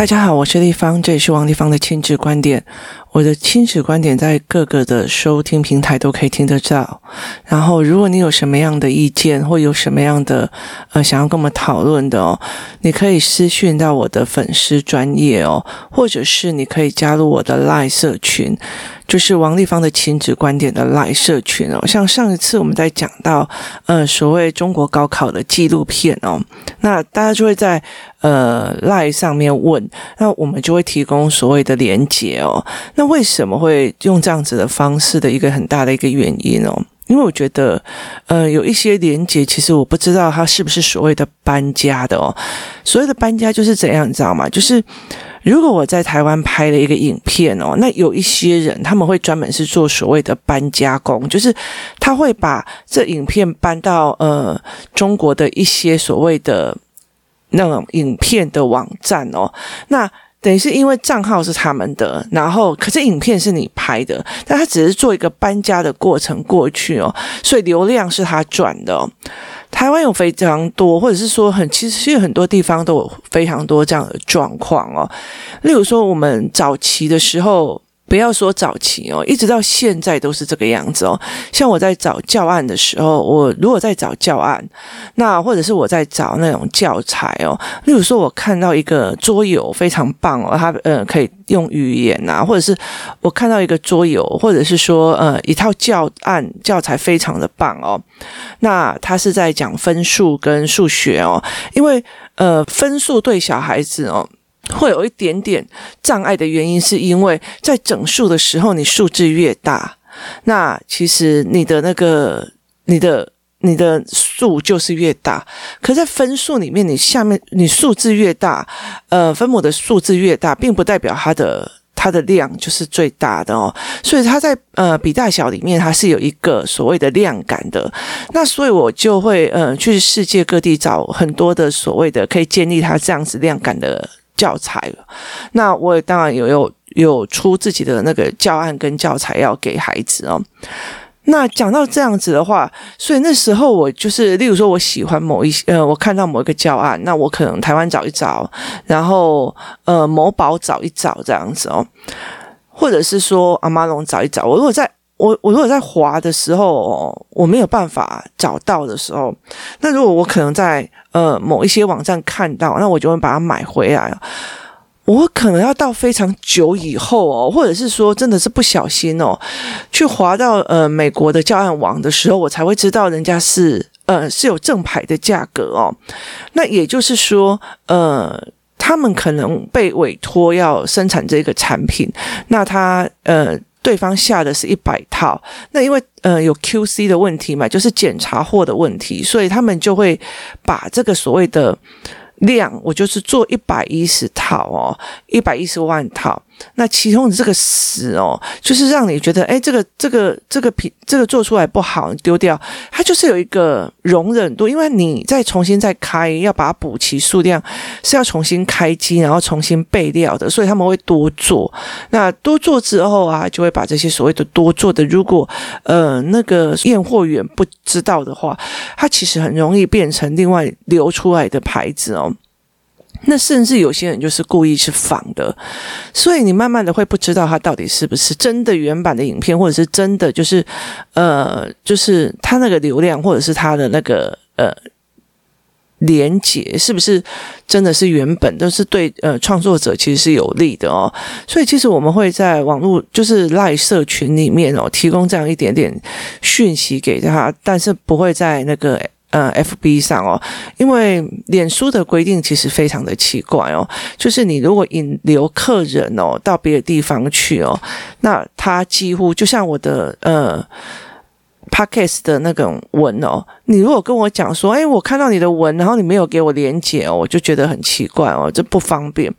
大家好，我是丽芳，这里是王丽芳的亲子观点。我的亲子观点在各个的收听平台都可以听得到。然后，如果你有什么样的意见，或有什么样的呃想要跟我们讨论的哦，你可以私讯到我的粉丝专业哦，或者是你可以加入我的 LINE 社群，就是王立芳的亲子观点的 LINE 社群哦。像上一次我们在讲到呃所谓中国高考的纪录片哦，那大家就会在呃 LINE 上面问，那我们就会提供所谓的连结哦。那为什么会用这样子的方式的一个很大的一个原因哦？因为我觉得，呃，有一些连接，其实我不知道它是不是所谓的搬家的哦。所谓的搬家就是怎样，你知道吗？就是如果我在台湾拍了一个影片哦，那有一些人他们会专门是做所谓的搬家工，就是他会把这影片搬到呃中国的一些所谓的那种影片的网站哦，那。等于是因为账号是他们的，然后可是影片是你拍的，但他只是做一个搬家的过程过去哦，所以流量是他赚的。台湾有非常多，或者是说很，其实其实很多地方都有非常多这样的状况哦。例如说，我们早期的时候。不要说早期哦，一直到现在都是这个样子哦。像我在找教案的时候，我如果在找教案，那或者是我在找那种教材哦，例如说我看到一个桌游非常棒哦，它呃可以用语言啊，或者是我看到一个桌游，或者是说呃一套教案教材非常的棒哦，那它是在讲分数跟数学哦，因为呃分数对小孩子哦。会有一点点障碍的原因，是因为在整数的时候，你数字越大，那其实你的那个你的你的数就是越大。可在分数里面，你下面你数字越大，呃，分母的数字越大，并不代表它的它的量就是最大的哦。所以它在呃比大小里面，它是有一个所谓的量感的。那所以我就会呃去世界各地找很多的所谓的可以建立它这样子量感的。教材了，那我也当然有有有出自己的那个教案跟教材要给孩子哦。那讲到这样子的话，所以那时候我就是，例如说我喜欢某一些呃，我看到某一个教案，那我可能台湾找一找，然后呃某宝找一找这样子哦，或者是说阿妈龙找一找。我如果在我我如果在滑的时候，我没有办法找到的时候，那如果我可能在呃某一些网站看到，那我就会把它买回来。我可能要到非常久以后哦，或者是说真的是不小心哦，去滑到呃美国的教案网的时候，我才会知道人家是呃是有正牌的价格哦。那也就是说，呃，他们可能被委托要生产这个产品，那他呃。对方下的是一百套，那因为呃有 QC 的问题嘛，就是检查货的问题，所以他们就会把这个所谓的量，我就是做一百一十套哦，一百一十万套。那其中的这个死哦，就是让你觉得，哎，这个这个这个品这个做出来不好，丢掉，它就是有一个容忍度，因为你再重新再开，要把它补齐数量，是要重新开机，然后重新备料的，所以他们会多做。那多做之后啊，就会把这些所谓的多做的，如果呃那个验货员不知道的话，它其实很容易变成另外流出来的牌子哦。那甚至有些人就是故意是仿的，所以你慢慢的会不知道他到底是不是真的原版的影片，或者是真的就是，呃，就是他那个流量，或者是他的那个呃连结，是不是真的是原本都是对呃创作者其实是有利的哦。所以其实我们会在网络就是赖社群里面哦，提供这样一点点讯息给他，但是不会在那个。呃，FB 上哦，因为脸书的规定其实非常的奇怪哦，就是你如果引流客人哦到别的地方去哦，那他几乎就像我的呃。Podcast 的那种文哦，你如果跟我讲说，哎，我看到你的文，然后你没有给我连结哦，我就觉得很奇怪哦，这不方便。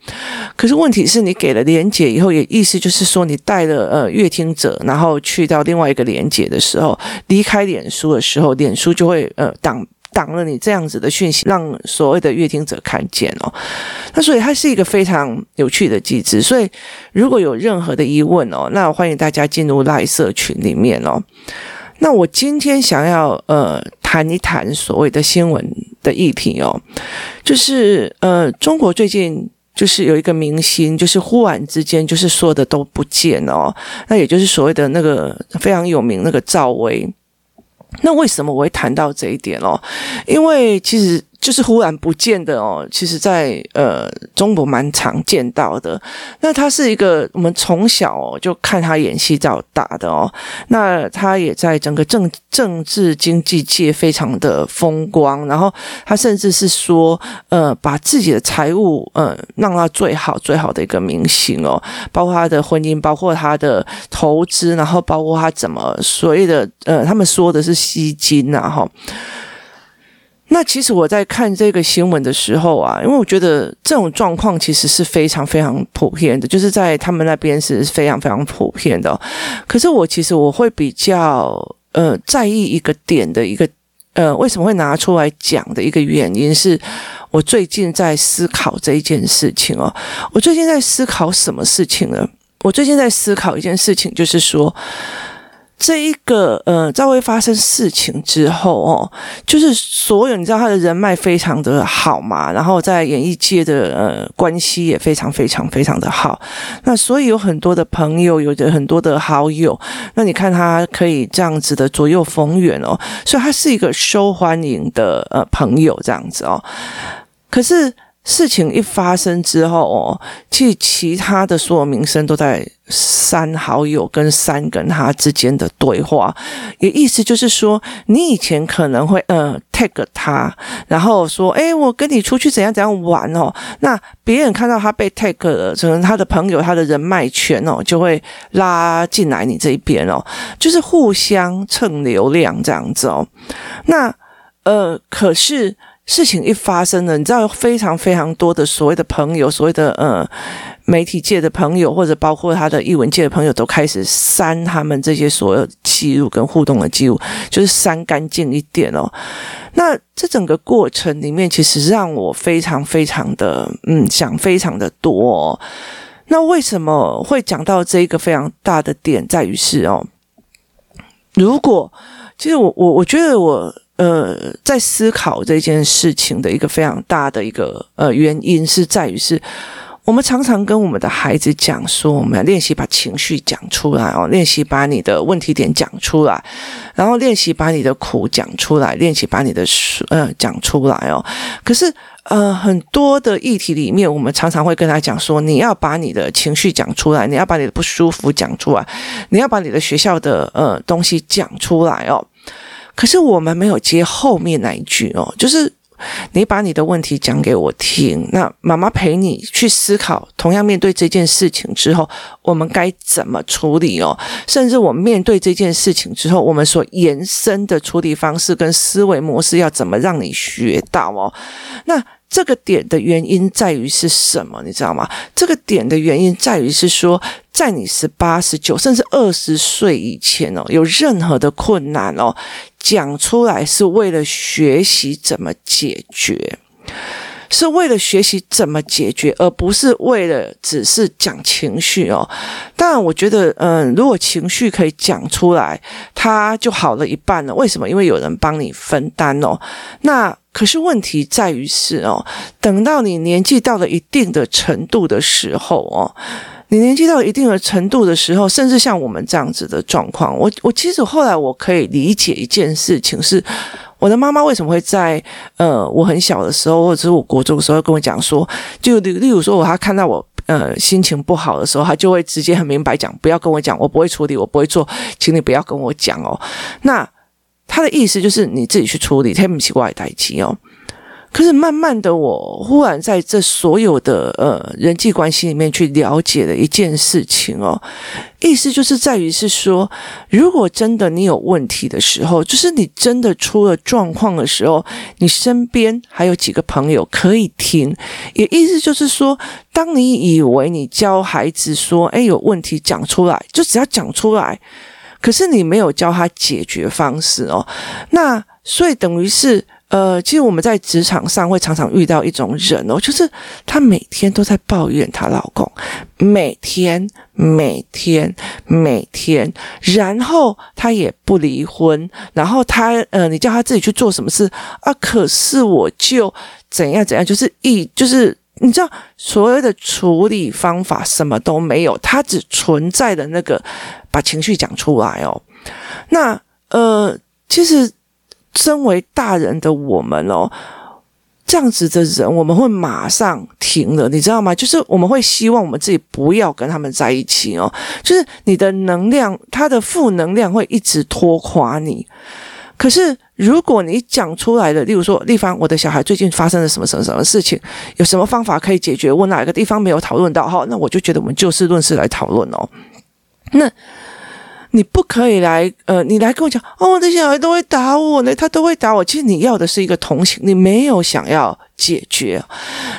可是问题是你给了连结以后，也意思就是说你带了呃阅听者，然后去到另外一个连结的时候，离开脸书的时候，脸书就会呃挡挡了你这样子的讯息，让所谓的阅听者看见哦。那所以它是一个非常有趣的机制。所以如果有任何的疑问哦，那欢迎大家进入赖社群里面哦。那我今天想要呃谈一谈所谓的新闻的议题哦，就是呃中国最近就是有一个明星，就是忽然之间，就是说的都不见哦。那也就是所谓的那个非常有名那个赵薇。那为什么我会谈到这一点哦？因为其实。就是忽然不见的哦，其实在，呃中国蛮常见到的。那他是一个我们从小就看他演戏长大的哦。那他也在整个政政治经济界非常的风光，然后他甚至是说呃把自己的财务呃让到最好最好的一个明星哦，包括他的婚姻，包括他的投资，然后包括他怎么所谓的呃他们说的是吸金呐哈。那其实我在看这个新闻的时候啊，因为我觉得这种状况其实是非常非常普遍的，就是在他们那边是非常非常普遍的。可是我其实我会比较呃在意一个点的一个呃为什么会拿出来讲的一个原因，是我最近在思考这一件事情哦。我最近在思考什么事情呢？我最近在思考一件事情，就是说。这一个呃，赵薇发生事情之后哦，就是所有你知道他的人脉非常的好嘛，然后在演艺界的呃关系也非常非常非常的好，那所以有很多的朋友，有着很多的好友，那你看他可以这样子的左右逢源哦，所以他是一个受欢迎的呃朋友这样子哦，可是。事情一发生之后哦，其实其他的所有名声都在删好友跟删跟他之间的对话，也意思就是说，你以前可能会呃 tag 他，然后说，诶，我跟你出去怎样怎样玩哦，那别人看到他被 tag 了，可能他的朋友、他的人脉圈哦，就会拉进来你这一边哦，就是互相蹭流量这样子哦，那呃，可是。事情一发生了，你知道有非常非常多的所谓的朋友，所谓的呃媒体界的朋友，或者包括他的艺文界的朋友，都开始删他们这些所有记录跟互动的记录，就是删干净一点哦。那这整个过程里面，其实让我非常非常的嗯想非常的多哦。那为什么会讲到这一个非常大的点，在于是哦，如果其实我我我觉得我。呃，在思考这件事情的一个非常大的一个呃原因是在于是，我们常常跟我们的孩子讲说，我们要练习把情绪讲出来哦，练习把你的问题点讲出来，然后练习把你的苦讲出来，练习把你的呃讲出来哦。可是呃，很多的议题里面，我们常常会跟他讲说，你要把你的情绪讲出来，你要把你的不舒服讲出来，你要把你的学校的呃东西讲出来哦。可是我们没有接后面那一句哦，就是你把你的问题讲给我听，那妈妈陪你去思考，同样面对这件事情之后，我们该怎么处理哦？甚至我们面对这件事情之后，我们所延伸的处理方式跟思维模式要怎么让你学到哦？那。这个点的原因在于是什么？你知道吗？这个点的原因在于是说，在你十八、十九甚至二十岁以前哦，有任何的困难哦，讲出来是为了学习怎么解决。是为了学习怎么解决，而不是为了只是讲情绪哦。但，我觉得，嗯，如果情绪可以讲出来，它就好了一半了。为什么？因为有人帮你分担哦。那可是问题在于是哦，等到你年纪到了一定的程度的时候哦，你年纪到一定的程度的时候，甚至像我们这样子的状况，我我其实后来我可以理解一件事情是。我的妈妈为什么会在呃我很小的时候，或者是我国中的时候跟我讲说，就例例如说，我她看到我呃心情不好的时候，她就会直接很明白讲，不要跟我讲，我不会处理，我不会做，请你不要跟我讲哦。那他的意思就是你自己去处理，他不是我的代志哦。可是慢慢的，我忽然在这所有的呃人际关系里面去了解了一件事情哦，意思就是在于是说，如果真的你有问题的时候，就是你真的出了状况的时候，你身边还有几个朋友可以听，也意思就是说，当你以为你教孩子说，哎，有问题讲出来，就只要讲出来，可是你没有教他解决方式哦，那所以等于是。呃，其实我们在职场上会常常遇到一种人哦，就是她每天都在抱怨她老公，每天、每天、每天，然后她也不离婚，然后她呃，你叫她自己去做什么事啊？可是我就怎样怎样，就是一就是你知道所有的处理方法什么都没有，它只存在的那个把情绪讲出来哦。那呃，其实身为大人的我们哦。这样子的人，我们会马上停了，你知道吗？就是我们会希望我们自己不要跟他们在一起哦。就是你的能量，他的负能量会一直拖垮你。可是如果你讲出来的，例如说，丽芳，我的小孩最近发生了什么什么什么事情，有什么方法可以解决？我哪个地方没有讨论到？哈，那我就觉得我们就事论事来讨论哦。那。你不可以来，呃，你来跟我讲，哦，我的小孩都会打我呢，他都会打我。其实你要的是一个同情，你没有想要解决，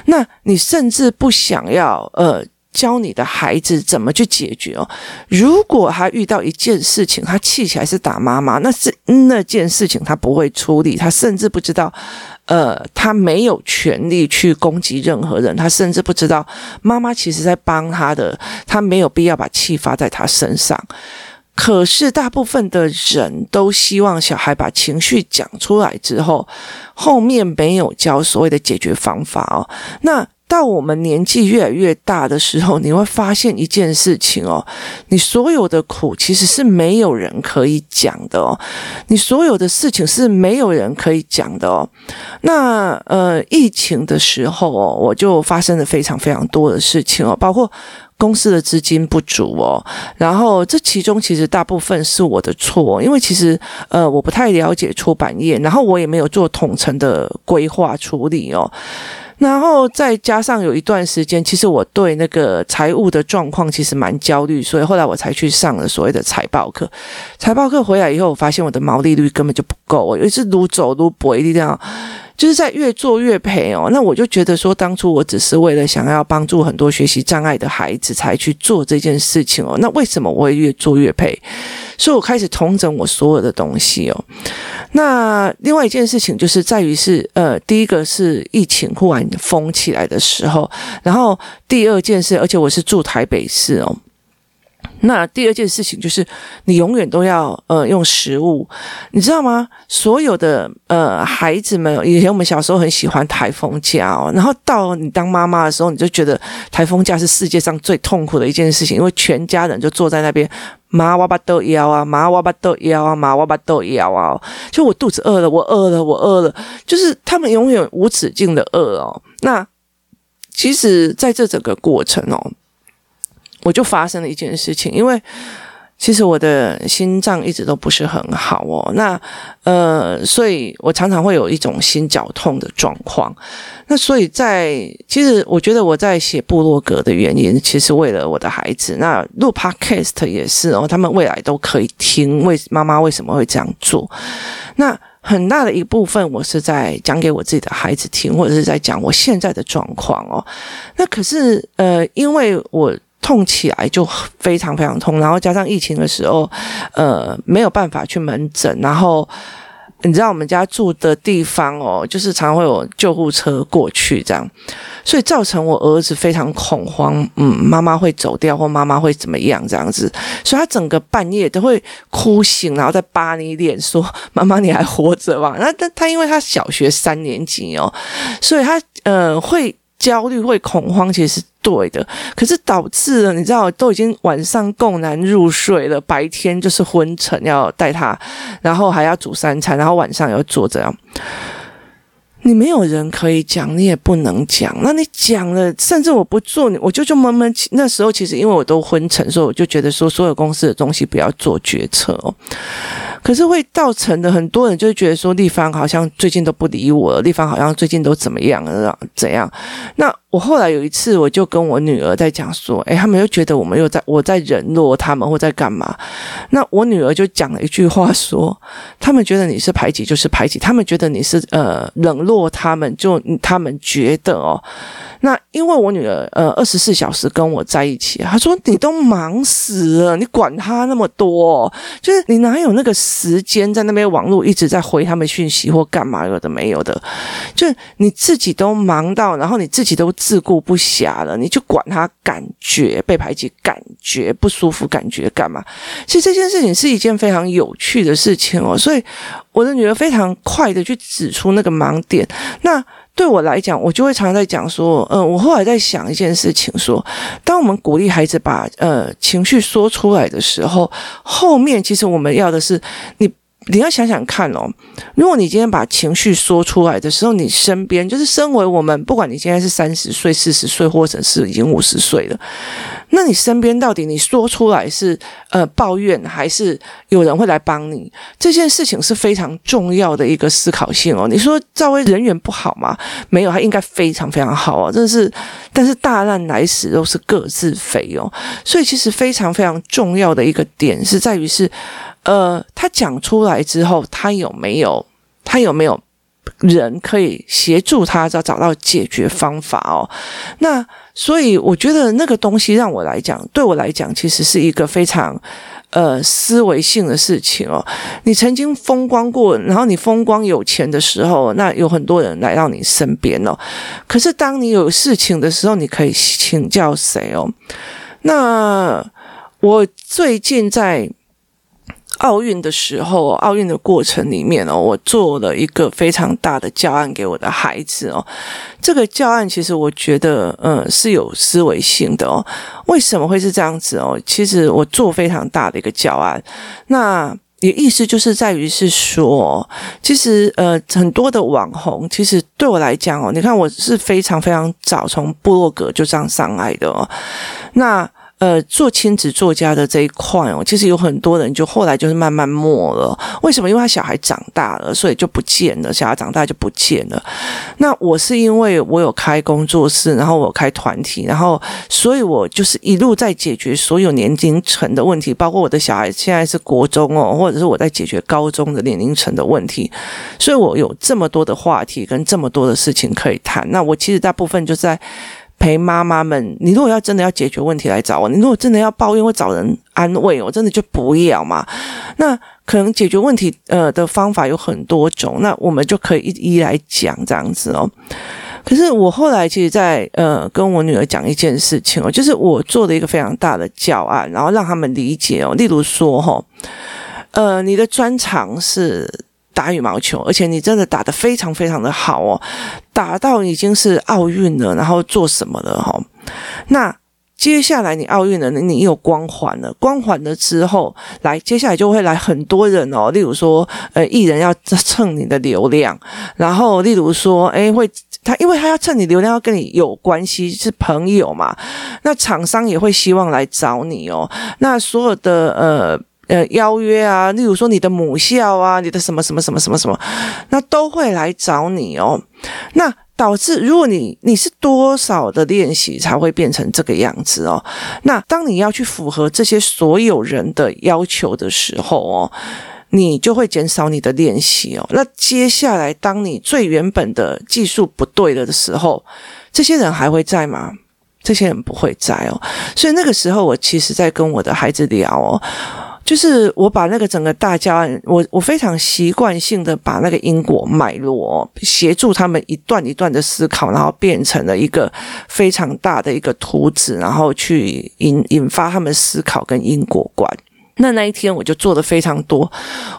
那你甚至不想要，呃，教你的孩子怎么去解决哦。如果他遇到一件事情，他气起来是打妈妈，那是那件事情他不会处理，他甚至不知道，呃，他没有权利去攻击任何人，他甚至不知道妈妈其实在帮他的，他没有必要把气发在他身上。可是，大部分的人都希望小孩把情绪讲出来之后，后面没有教所谓的解决方法哦。那到我们年纪越来越大的时候，你会发现一件事情哦，你所有的苦其实是没有人可以讲的哦，你所有的事情是没有人可以讲的哦。那呃，疫情的时候哦，我就发生了非常非常多的事情哦，包括。公司的资金不足哦，然后这其中其实大部分是我的错，因为其实呃我不太了解出版业，然后我也没有做统筹的规划处理哦，然后再加上有一段时间，其实我对那个财务的状况其实蛮焦虑，所以后来我才去上了所谓的财报课。财报课回来以后，我发现我的毛利率根本就不够，我一次路走撸博一定要。就是在越做越赔哦，那我就觉得说，当初我只是为了想要帮助很多学习障碍的孩子才去做这件事情哦，那为什么我会越做越赔？所以我开始重整我所有的东西哦。那另外一件事情就是在于是，呃，第一个是疫情忽然封起来的时候，然后第二件事，而且我是住台北市哦。那第二件事情就是，你永远都要呃用食物，你知道吗？所有的呃孩子们，以前我们小时候很喜欢台风假哦，然后到你当妈妈的时候，你就觉得台风假是世界上最痛苦的一件事情，因为全家人就坐在那边，妈我把豆腰啊，妈我把豆腰啊，妈我把豆腰啊，就我肚子饿了，我饿了，我饿了，就是他们永远无止境的饿哦。那其实在这整个过程哦。我就发生了一件事情，因为其实我的心脏一直都不是很好哦，那呃，所以我常常会有一种心绞痛的状况。那所以在其实我觉得我在写部落格的原因，其实为了我的孩子，那录 Podcast 也是哦，他们未来都可以听，为妈妈为什么会这样做？那很大的一部分，我是在讲给我自己的孩子听，或者是在讲我现在的状况哦。那可是呃，因为我。痛起来就非常非常痛，然后加上疫情的时候，呃，没有办法去门诊，然后你知道我们家住的地方哦，就是常会有救护车过去这样，所以造成我儿子非常恐慌，嗯，妈妈会走掉或妈妈会怎么样这样子，所以他整个半夜都会哭醒，然后再扒你脸说：“妈妈你还活着吗？”那他他因为他小学三年级哦，所以他呃会焦虑会恐慌，其实。对的，可是导致了，你知道，都已经晚上够难入睡了，白天就是昏沉，要带他，然后还要煮三餐，然后晚上要做这样。你没有人可以讲，你也不能讲。那你讲了，甚至我不做，我就就闷闷。那时候其实因为我都昏沉，所以我就觉得说，所有公司的东西不要做决策哦。可是会造成的很多人就觉得说，立方好像最近都不理我了，立方好像最近都怎么样了，怎样？那我后来有一次，我就跟我女儿在讲说，诶，他们又觉得我们又在我在冷落他们，或在干嘛？那我女儿就讲了一句话说，他们觉得你是排挤就是排挤，他们觉得你是呃冷落他们，就他们觉得哦。那因为我女儿呃二十四小时跟我在一起，她说你都忙死了，你管她那么多，就是你哪有那个时间在那边网络一直在回他们讯息或干嘛有的没有的，就你自己都忙到，然后你自己都自顾不暇了，你就管他感觉被排挤，感觉不舒服，感觉干嘛？其实这件事情是一件非常有趣的事情哦，所以我的女儿非常快的去指出那个盲点，那。对我来讲，我就会常常在讲说，嗯、我后来在想一件事情，说，当我们鼓励孩子把呃情绪说出来的时候，后面其实我们要的是你。你要想想看哦，如果你今天把情绪说出来的时候，你身边就是身为我们，不管你现在是三十岁、四十岁，或者是已经五十岁了，那你身边到底你说出来是呃抱怨，还是有人会来帮你？这件事情是非常重要的一个思考性哦。你说赵薇人缘不好吗？没有，他应该非常非常好哦。真的是，但是大难来时都是各自飞哦。所以其实非常非常重要的一个点是在于是。呃，他讲出来之后，他有没有他有没有人可以协助他找找到解决方法哦？那所以我觉得那个东西让我来讲，对我来讲，其实是一个非常呃思维性的事情哦。你曾经风光过，然后你风光有钱的时候，那有很多人来到你身边哦。可是当你有事情的时候，你可以请教谁哦？那我最近在。奥运的时候，奥运的过程里面哦，我做了一个非常大的教案给我的孩子哦。这个教案其实我觉得，嗯，是有思维性的哦。为什么会是这样子哦？其实我做非常大的一个教案，那也意思就是在于是说，其实呃，很多的网红，其实对我来讲哦，你看我是非常非常早从部落格就这样上来的哦，那。呃，做亲子作家的这一块哦，其实有很多人就后来就是慢慢没了。为什么？因为他小孩长大了，所以就不见了。小孩长大就不见了。那我是因为我有开工作室，然后我开团体，然后所以我就是一路在解决所有年龄层的问题，包括我的小孩现在是国中哦，或者是我在解决高中的年龄层的问题，所以我有这么多的话题跟这么多的事情可以谈。那我其实大部分就在。陪妈妈们，你如果要真的要解决问题来找我，你如果真的要抱怨或找人安慰，我真的就不要嘛。那可能解决问题呃的方法有很多种，那我们就可以一一来讲这样子哦。可是我后来其实在呃跟我女儿讲一件事情哦，就是我做了一个非常大的教案，然后让他们理解哦。例如说哈，呃，你的专长是。打羽毛球，而且你真的打得非常非常的好哦，打到已经是奥运了，然后做什么了哈？那接下来你奥运了，你有光环了，光环了之后，来接下来就会来很多人哦，例如说呃艺人要蹭你的流量，然后例如说诶会他因为他要蹭你流量，要跟你有关系是朋友嘛，那厂商也会希望来找你哦，那所有的呃。呃，邀约啊，例如说你的母校啊，你的什么什么什么什么什么，那都会来找你哦。那导致，如果你你是多少的练习才会变成这个样子哦？那当你要去符合这些所有人的要求的时候哦，你就会减少你的练习哦。那接下来，当你最原本的技术不对了的时候，这些人还会在吗？这些人不会在哦。所以那个时候，我其实在跟我的孩子聊哦。就是我把那个整个大家，我我非常习惯性的把那个因果脉络协助他们一段一段的思考，然后变成了一个非常大的一个图纸，然后去引引发他们思考跟因果观。那那一天我就做的非常多，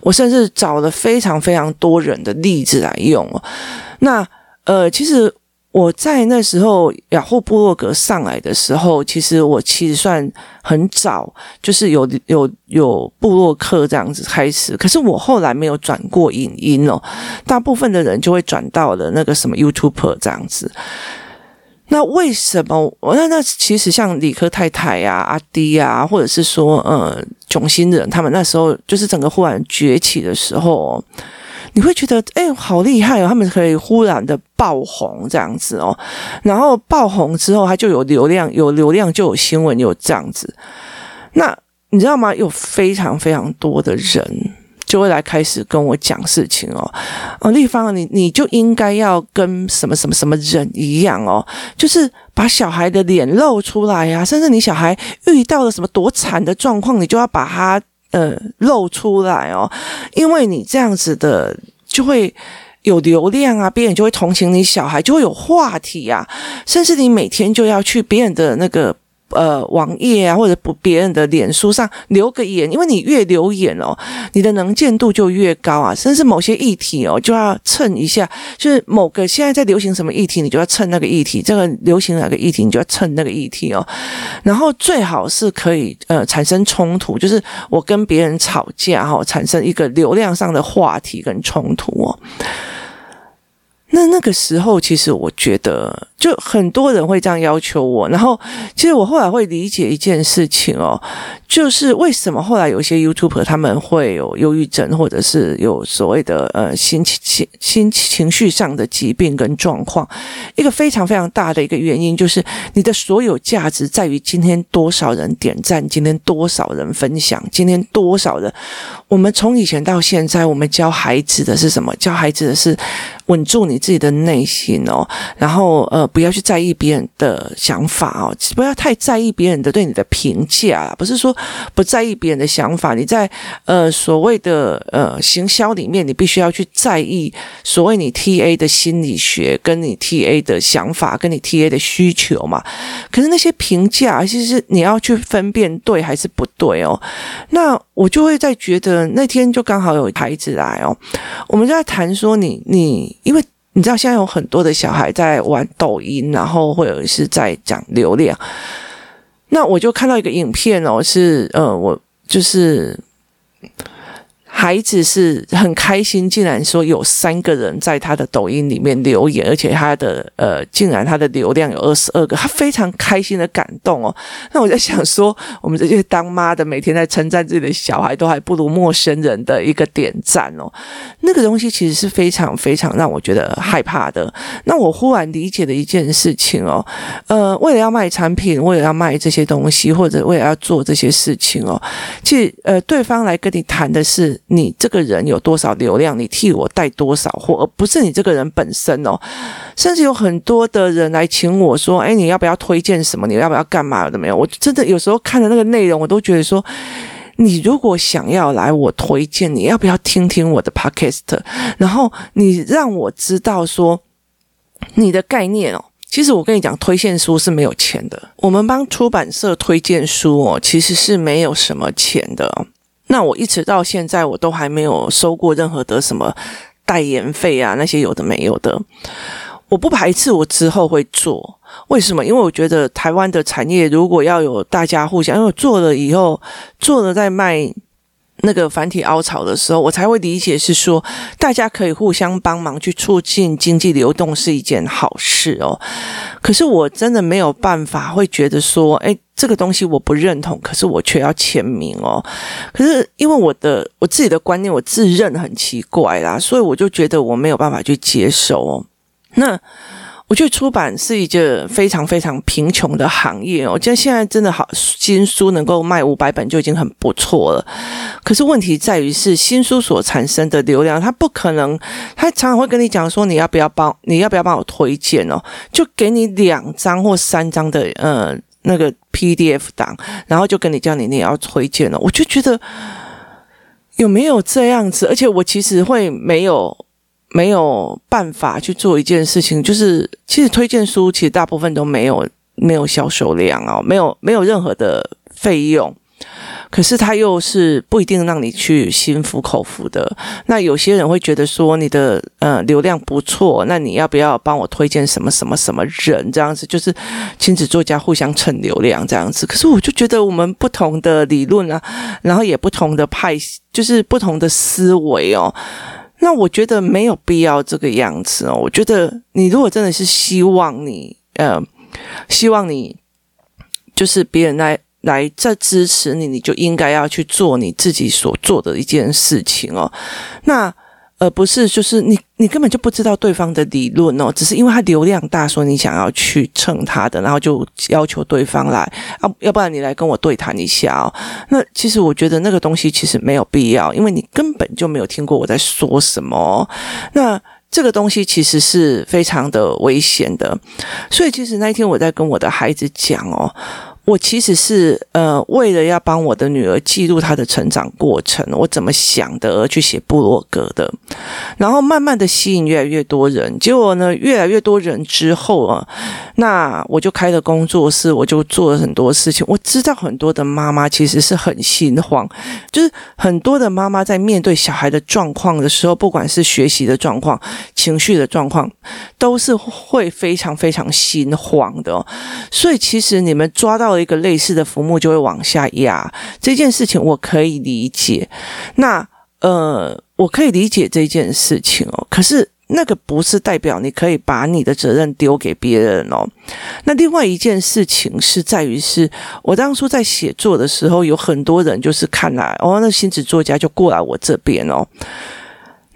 我甚至找了非常非常多人的例子来用。那呃，其实。我在那时候雅虎部落格上来的时候，其实我其实算很早，就是有有有部落客这样子开始。可是我后来没有转过影音哦，大部分的人就会转到了那个什么 YouTuber 这样子。那为什么？那那其实像理科太太呀、啊、阿迪呀、啊，或者是说呃囧星人，他们那时候就是整个忽然崛起的时候。你会觉得，哎，好厉害哦！他们可以忽然的爆红这样子哦，然后爆红之后，他就有流量，有流量就有新闻，有这样子。那你知道吗？有非常非常多的人就会来开始跟我讲事情哦。哦，丽芳，你你就应该要跟什么什么什么人一样哦，就是把小孩的脸露出来呀，甚至你小孩遇到了什么多惨的状况，你就要把他。呃，露出来哦，因为你这样子的就会有流量啊，别人就会同情你，小孩就会有话题啊，甚至你每天就要去别人的那个呃网页啊，或者不别人的脸书上留个言，因为你越留言哦，你的能见度就越高啊。甚至某些议题哦，就要蹭一下，就是某个现在在流行什么议题，你就要蹭那个议题；这个流行哪个议题，你就要蹭那个议题哦。然后最好是可以呃产生冲突，就是我跟别人吵架哈、哦，产生一个流量上的话题跟冲突哦。那那个时候，其实我觉得，就很多人会这样要求我。然后，其实我后来会理解一件事情哦，就是为什么后来有些 YouTuber 他们会有忧郁症，或者是有所谓的呃心情心情绪上的疾病跟状况。一个非常非常大的一个原因，就是你的所有价值在于今天多少人点赞，今天多少人分享，今天多少人。我们从以前到现在，我们教孩子的是什么？教孩子的是。稳住你自己的内心哦，然后呃，不要去在意别人的想法哦，不要太在意别人的对你的评价。不是说不在意别人的想法，你在呃所谓的呃行销里面，你必须要去在意所谓你 TA 的心理学，跟你 TA 的想法，跟你 TA 的需求嘛。可是那些评价，其实你要去分辨对还是不对哦。那我就会在觉得那天就刚好有孩子来哦，我们就在谈说你你。因为你知道，现在有很多的小孩在玩抖音，然后或者是在讲流量。那我就看到一个影片哦，是呃，我就是。孩子是很开心，竟然说有三个人在他的抖音里面留言，而且他的呃，竟然他的流量有二十二个，他非常开心的感动哦。那我在想说，我们这些当妈的每天在称赞自己的小孩，都还不如陌生人的一个点赞哦。那个东西其实是非常非常让我觉得害怕的。那我忽然理解了一件事情哦，呃，为了要卖产品，为了要卖这些东西，或者为了要做这些事情哦，其实呃，对方来跟你谈的是。你这个人有多少流量？你替我带多少货，而不是你这个人本身哦。甚至有很多的人来请我说：“哎，你要不要推荐什么？你要不要干嘛？有的没有？”我真的有时候看的那个内容，我都觉得说：“你如果想要来我推荐，你要不要听听我的 podcast？然后你让我知道说你的概念哦。其实我跟你讲，推荐书是没有钱的。我们帮出版社推荐书哦，其实是没有什么钱的。”那我一直到现在，我都还没有收过任何的什么代言费啊，那些有的没有的。我不排斥，我之后会做。为什么？因为我觉得台湾的产业如果要有大家互相，因为做了以后，做了再卖。那个繁体凹槽的时候，我才会理解是说，大家可以互相帮忙去促进经济流动是一件好事哦。可是我真的没有办法会觉得说，诶，这个东西我不认同，可是我却要签名哦。可是因为我的我自己的观念，我自认很奇怪啦，所以我就觉得我没有办法去接受哦。那。我觉得出版是一件非常非常贫穷的行业。我觉得现在真的好，新书能够卖五百本就已经很不错了。可是问题在于是新书所产生的流量，他不可能，他常常会跟你讲说，你要不要帮，你要不要帮我推荐哦？就给你两张或三张的呃那个 PDF 档，然后就跟你叫你你也要推荐了。我就觉得有没有这样子？而且我其实会没有。没有办法去做一件事情，就是其实推荐书其实大部分都没有没有销售量哦，没有没有任何的费用，可是它又是不一定让你去心服口服的。那有些人会觉得说你的呃流量不错，那你要不要帮我推荐什么什么什么人这样子？就是亲子作家互相蹭流量这样子。可是我就觉得我们不同的理论啊，然后也不同的派，就是不同的思维哦。那我觉得没有必要这个样子哦。我觉得你如果真的是希望你，呃，希望你就是别人来来在支持你，你就应该要去做你自己所做的一件事情哦。那。而不是，就是你，你根本就不知道对方的理论哦，只是因为他流量大，所以你想要去蹭他的，然后就要求对方来啊，要不然你来跟我对谈一下哦。那其实我觉得那个东西其实没有必要，因为你根本就没有听过我在说什么。那这个东西其实是非常的危险的，所以其实那一天我在跟我的孩子讲哦。我其实是呃，为了要帮我的女儿记录她的成长过程，我怎么想的而去写部落格的，然后慢慢的吸引越来越多人，结果呢，越来越多人之后啊，那我就开了工作室，我就做了很多事情。我知道很多的妈妈其实是很心慌，就是很多的妈妈在面对小孩的状况的时候，不管是学习的状况、情绪的状况，都是会非常非常心慌的哦。所以其实你们抓到。一个类似的浮木就会往下压，这件事情我可以理解。那呃，我可以理解这件事情哦。可是那个不是代表你可以把你的责任丢给别人哦。那另外一件事情是在于，是我当初在写作的时候，有很多人就是看来哦，那新子作家就过来我这边哦。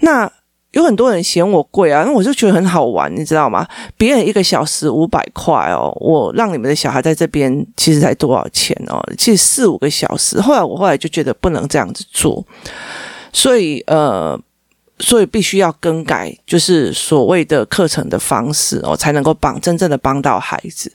那有很多人嫌我贵啊，那我就觉得很好玩，你知道吗？别人一个小时五百块哦，我让你们的小孩在这边其实才多少钱哦？其实四五个小时。后来我后来就觉得不能这样子做，所以呃，所以必须要更改，就是所谓的课程的方式哦，才能够帮真正的帮到孩子。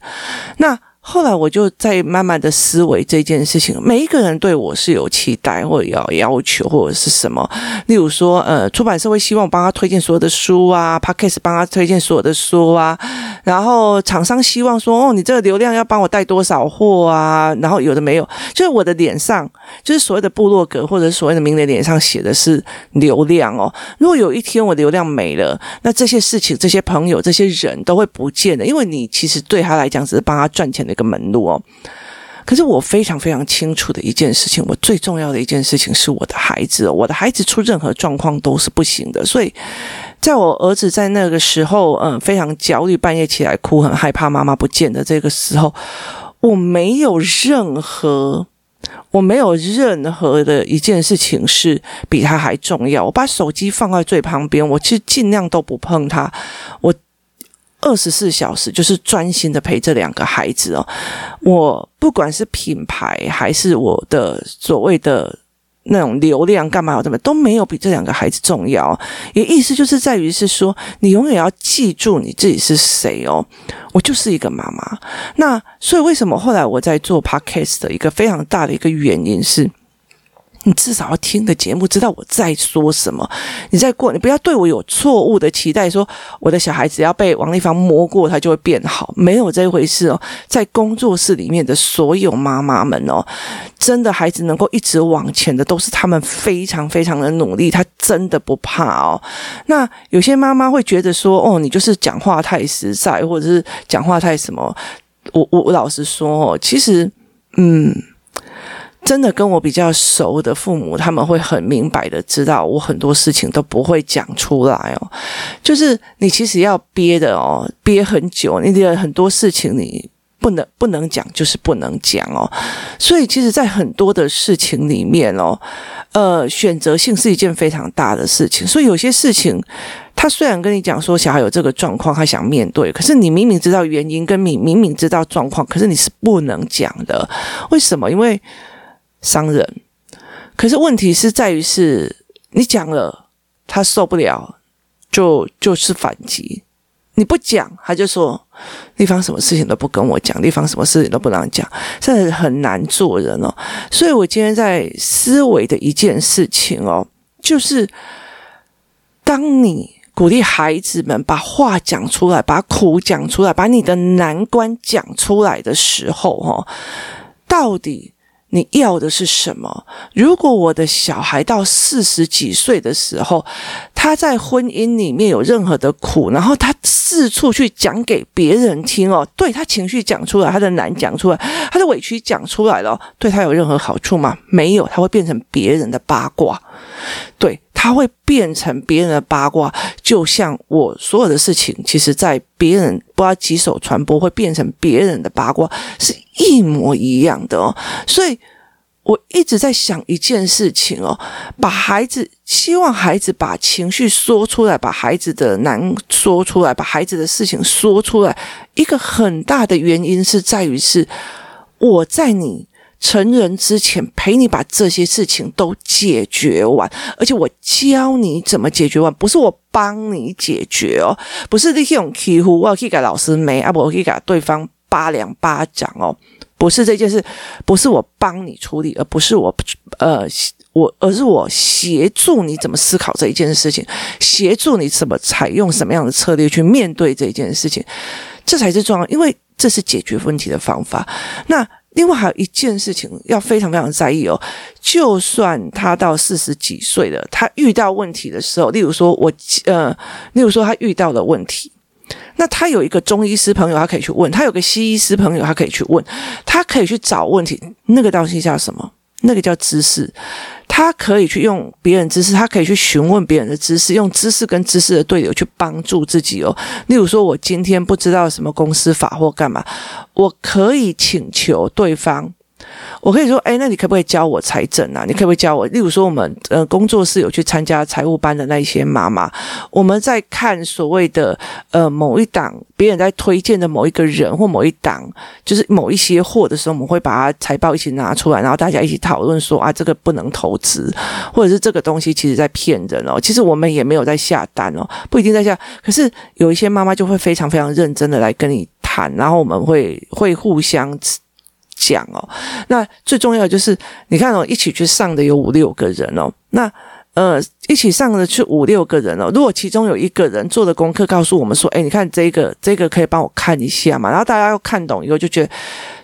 那。后来我就在慢慢的思维这件事情，每一个人对我是有期待或者要要求或者是什么，例如说，呃，出版社会希望我帮他推荐所有的书啊，Podcast 帮他推荐所有的书啊，然后厂商希望说，哦，你这个流量要帮我带多少货啊，然后有的没有，就是我的脸上，就是所谓的部落格或者所谓的名人脸上写的是流量哦。如果有一天我流量没了，那这些事情、这些朋友、这些人都会不见的，因为你其实对他来讲只是帮他赚钱的。一个门路哦，可是我非常非常清楚的一件事情，我最重要的一件事情是我的孩子，我的孩子出任何状况都是不行的，所以在我儿子在那个时候，嗯，非常焦虑，半夜起来哭，很害怕妈妈不见的这个时候，我没有任何，我没有任何的一件事情是比他还重要。我把手机放在最旁边，我其实尽量都不碰他，二十四小时就是专心的陪这两个孩子哦，我不管是品牌还是我的所谓的那种流量干嘛，我怎么都没有比这两个孩子重要。也意思就是在于是说，你永远要记住你自己是谁哦。我就是一个妈妈。那所以为什么后来我在做 Podcast 的一个非常大的一个原因是。你至少要听的节目，知道我在说什么。你在过，你不要对我有错误的期待，说我的小孩只要被王丽芳摸过，他就会变好，没有这回事哦。在工作室里面的所有妈妈们哦，真的孩子能够一直往前的，都是他们非常非常的努力，他真的不怕哦。那有些妈妈会觉得说，哦，你就是讲话太实在，或者是讲话太什么。我我我老实说，其实，嗯。真的跟我比较熟的父母，他们会很明白的知道，我很多事情都不会讲出来哦。就是你其实要憋的哦，憋很久，你的很多事情你不能不能讲，就是不能讲哦。所以其实，在很多的事情里面哦，呃，选择性是一件非常大的事情。所以有些事情，他虽然跟你讲说小孩有这个状况，他想面对，可是你明明知道原因，跟你明明知道状况，可是你是不能讲的。为什么？因为伤人，可是问题是在于是，你讲了，他受不了，就就是反击。你不讲，他就说，丽芳什么事情都不跟我讲，丽芳什么事情都不让讲，真的很难做人哦。所以我今天在思维的一件事情哦，就是当你鼓励孩子们把话讲出来，把苦讲出来，把你的难关讲出来的时候，哦，到底。你要的是什么？如果我的小孩到四十几岁的时候，他在婚姻里面有任何的苦，然后他四处去讲给别人听哦，对，他情绪讲出来，他的难讲出来，他的委屈讲出来了，对他有任何好处吗？没有，他会变成别人的八卦，对。他会变成别人的八卦，就像我所有的事情，其实，在别人不知道几手传播，会变成别人的八卦，是一模一样的哦。所以我一直在想一件事情哦，把孩子，希望孩子把情绪说出来，把孩子的难说出来，把孩子的事情说出来。一个很大的原因是在于是我在你。成人之前陪你把这些事情都解决完，而且我教你怎么解决完，不是我帮你解决哦，不是你用欺负，我要去给老师没，啊不，我去给对方巴两巴掌哦，不是这件事，不是我帮你处理，而不是我呃我，而是我协助你怎么思考这一件事情，协助你怎么采用什么样的策略去面对这一件事情，这才是重要，因为这是解决问题的方法。那。另外还有一件事情要非常非常在意哦，就算他到四十几岁了，他遇到问题的时候，例如说我呃，例如说他遇到了问题，那他有一个中医师朋友，他可以去问；他有个西医师朋友，他可以去问，他可以去找问题。那个东西叫什么？那个叫知识。他可以去用别人知识，他可以去询问别人的知识，用知识跟知识的对流去帮助自己哦。例如说，我今天不知道什么公司法或干嘛，我可以请求对方。我可以说，哎，那你可不可以教我财政啊？你可不可以教我？例如说，我们呃工作室有去参加财务班的那一些妈妈，我们在看所谓的呃某一档别人在推荐的某一个人或某一档，就是某一些货的时候，我们会把它财报一起拿出来，然后大家一起讨论说啊，这个不能投资，或者是这个东西其实在骗人哦。其实我们也没有在下单哦，不一定在下，可是有一些妈妈就会非常非常认真的来跟你谈，然后我们会会互相。讲哦，那最重要的就是你看哦，一起去上的有五六个人哦，那呃，一起上的去五六个人哦，如果其中有一个人做的功课告诉我们说，哎，你看这个这个可以帮我看一下嘛，然后大家又看懂以后就觉得。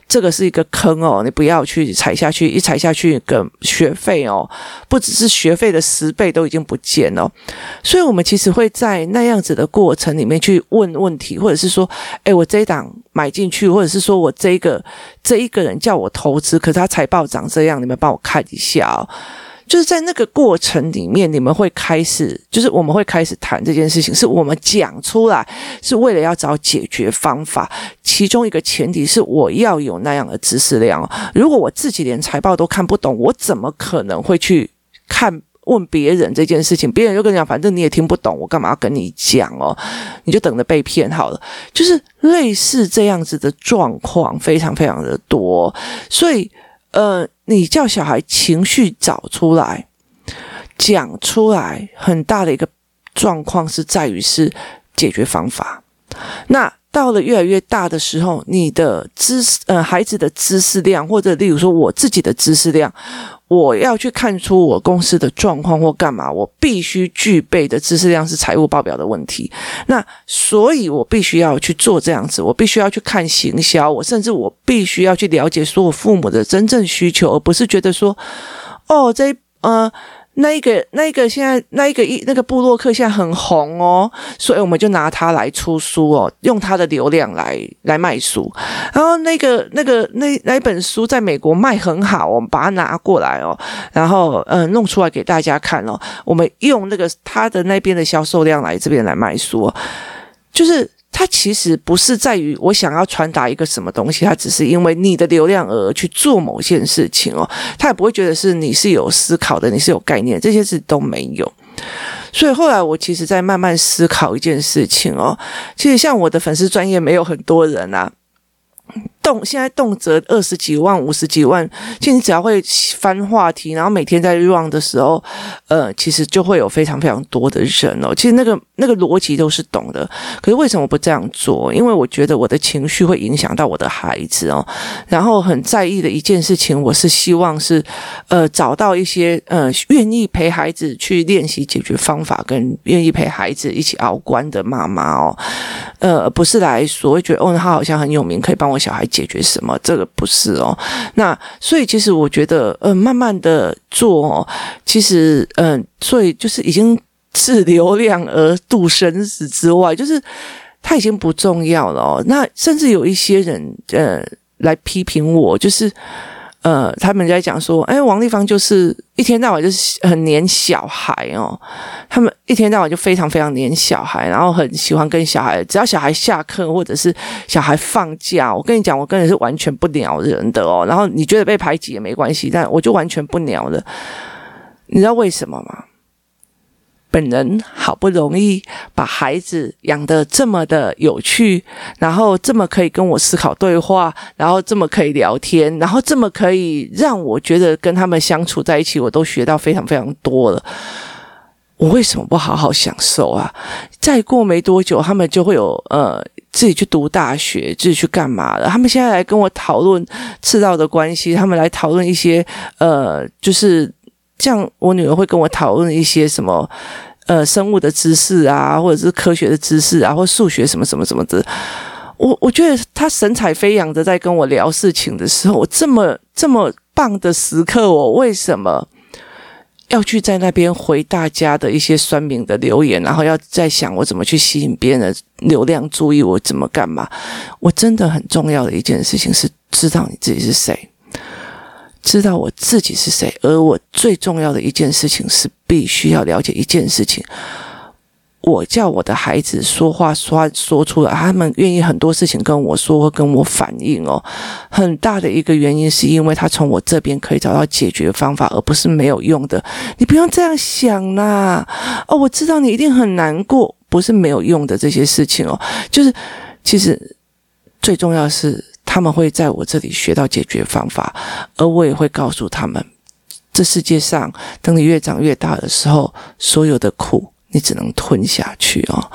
这个是一个坑哦，你不要去踩下去，一踩下去，个学费哦，不只是学费的十倍都已经不见了。所以，我们其实会在那样子的过程里面去问问题，或者是说，哎，我这一档买进去，或者是说我这个这一个人叫我投资，可是他财报长这样，你们帮我看一下哦。就是在那个过程里面，你们会开始，就是我们会开始谈这件事情，是我们讲出来，是为了要找解决方法。其中一个前提是我要有那样的知识量。如果我自己连财报都看不懂，我怎么可能会去看问别人这件事情？别人就跟你讲，反正你也听不懂，我干嘛要跟你讲哦？你就等着被骗好了。就是类似这样子的状况，非常非常的多，所以。呃，你叫小孩情绪找出来，讲出来，很大的一个状况是在于是解决方法。那到了越来越大的时候，你的知识，呃，孩子的知识量，或者例如说我自己的知识量。我要去看出我公司的状况或干嘛，我必须具备的知识量是财务报表的问题。那所以，我必须要去做这样子，我必须要去看行销，我甚至我必须要去了解说我父母的真正需求，而不是觉得说，哦，这呃。那一个，那一个，现在那一个一那个部落客现在很红哦，所以我们就拿它来出书哦，用它的流量来来卖书。然后那个那个那那一本书在美国卖很好，我们把它拿过来哦，然后嗯、弄出来给大家看哦。我们用那个他的那边的销售量来这边来卖书哦，就是。它其实不是在于我想要传达一个什么东西，它只是因为你的流量而去做某件事情哦，他也不会觉得是你是有思考的，你是有概念，这些事都没有。所以后来我其实在慢慢思考一件事情哦，其实像我的粉丝专业没有很多人啊。动现在动辄二十几万、五十几万，其实你只要会翻话题，然后每天在 run 的时候，呃，其实就会有非常非常多的人哦。其实那个那个逻辑都是懂的，可是为什么不这样做？因为我觉得我的情绪会影响到我的孩子哦。然后很在意的一件事情，我是希望是呃找到一些呃愿意陪孩子去练习解决方法，跟愿意陪孩子一起熬关的妈妈哦。呃，不是来所谓觉得哦，他好像很有名，可以帮我小孩解决什么？这个不是哦。那所以其实我觉得，呃，慢慢的做哦，其实嗯、呃，所以就是已经自流量而度生死之外，就是他已经不重要了。那甚至有一些人呃来批评我，就是。呃，他们在讲说，哎，王丽芳就是一天到晚就是很黏小孩哦。他们一天到晚就非常非常黏小孩，然后很喜欢跟小孩，只要小孩下课或者是小孩放假，我跟你讲，我个人是完全不鸟人的哦。然后你觉得被排挤也没关系，但我就完全不鸟的。你知道为什么吗？本人好不容易把孩子养得这么的有趣，然后这么可以跟我思考对话，然后这么可以聊天，然后这么可以让我觉得跟他们相处在一起，我都学到非常非常多了。我为什么不好好享受啊？再过没多久，他们就会有呃。自己去读大学，自己去干嘛了？他们现在来跟我讨论赤道的关系，他们来讨论一些呃，就是这样我女儿会跟我讨论一些什么呃生物的知识啊，或者是科学的知识啊，或数学什么什么什么的。我我觉得她神采飞扬的在跟我聊事情的时候，我这么这么棒的时刻，我为什么？要去在那边回大家的一些酸民的留言，然后要再想我怎么去吸引别人的流量注意，我怎么干嘛？我真的很重要的一件事情是知道你自己是谁，知道我自己是谁，而我最重要的一件事情是必须要了解一件事情。我叫我的孩子说话说说出来，他们愿意很多事情跟我说或跟我反映哦。很大的一个原因是因为他从我这边可以找到解决方法，而不是没有用的。你不用这样想啦。哦，我知道你一定很难过，不是没有用的这些事情哦。就是其实最重要是他们会在我这里学到解决方法，而我也会告诉他们，这世界上等你越长越大的时候，所有的苦。你只能吞下去哦，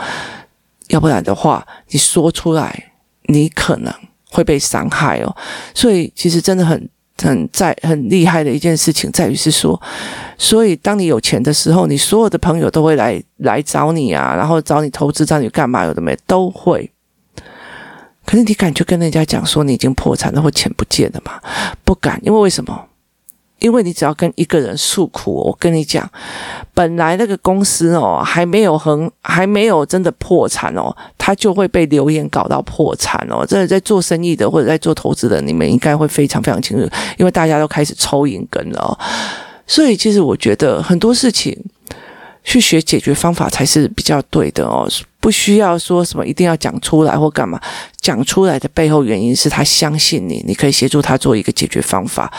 要不然的话，你说出来，你可能会被伤害哦。所以，其实真的很很在很厉害的一件事情，在于是说，所以当你有钱的时候，你所有的朋友都会来来找你啊，然后找你投资，找你干嘛，有的没都会。可是你敢去跟人家讲说你已经破产了或钱不见了吗？不敢，因为为什么？因为你只要跟一个人诉苦，我跟你讲，本来那个公司哦还没有很还没有真的破产哦，他就会被留言搞到破产哦。这在做生意的或者在做投资的，你们应该会非常非常清楚，因为大家都开始抽银根了哦。所以其实我觉得很多事情去学解决方法才是比较对的哦，不需要说什么一定要讲出来或干嘛，讲出来的背后原因是他相信你，你可以协助他做一个解决方法。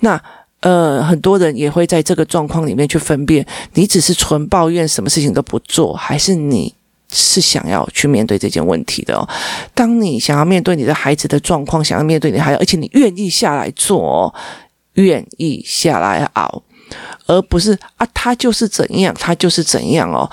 那。呃，很多人也会在这个状况里面去分辨，你只是纯抱怨，什么事情都不做，还是你是想要去面对这件问题的哦。当你想要面对你的孩子的状况，想要面对你的孩子，而且你愿意下来做，愿意下来熬，而不是啊，他就是怎样，他就是怎样哦，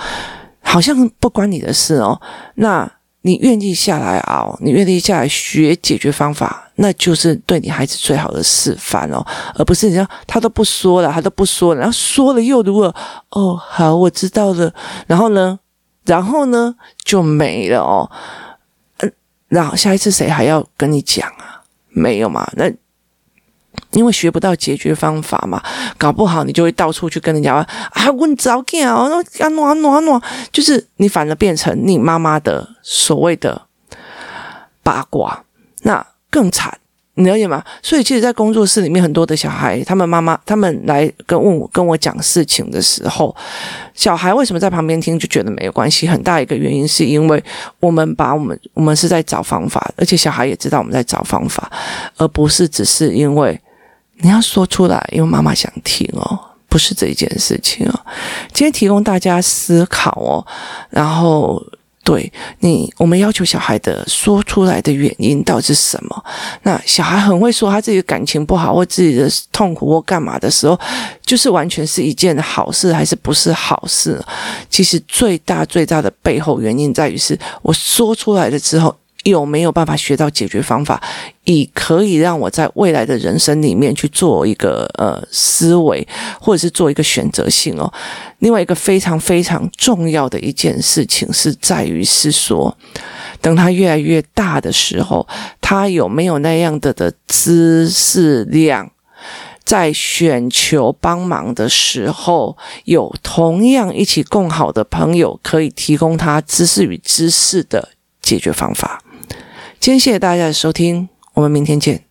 好像不关你的事哦。那。你愿意下来熬，你愿意下来学解决方法，那就是对你孩子最好的示范哦，而不是你说他都不说了，他都不说了，然后说了又如何？哦，好，我知道了。然后呢？然后呢？就没了哦。嗯，然后下一次谁还要跟你讲啊？没有嘛？那。因为学不到解决方法嘛，搞不好你就会到处去跟人家啊，问早教，啊喏啊喏啊喏，就是你反而变成你妈妈的所谓的八卦，那更惨，你了解吗？所以其实，在工作室里面，很多的小孩，他们妈妈他们来跟问我跟我讲事情的时候，小孩为什么在旁边听就觉得没有关系？很大一个原因是因为我们把我们我们是在找方法，而且小孩也知道我们在找方法，而不是只是因为。你要说出来，因为妈妈想听哦，不是这一件事情哦。今天提供大家思考哦，然后对你，我们要求小孩的说出来的原因到底是什么？那小孩很会说他自己的感情不好，或自己的痛苦或干嘛的时候，就是完全是一件好事还是不是好事？其实最大最大的背后原因在于是我说出来了之后。有没有办法学到解决方法，以可以让我在未来的人生里面去做一个呃思维，或者是做一个选择性哦。另外一个非常非常重要的一件事情是在于是说，等他越来越大的时候，他有没有那样的的知识量，在选求帮忙的时候，有同样一起共好的朋友可以提供他知识与知识的解决方法。今天谢谢大家的收听我们明天见。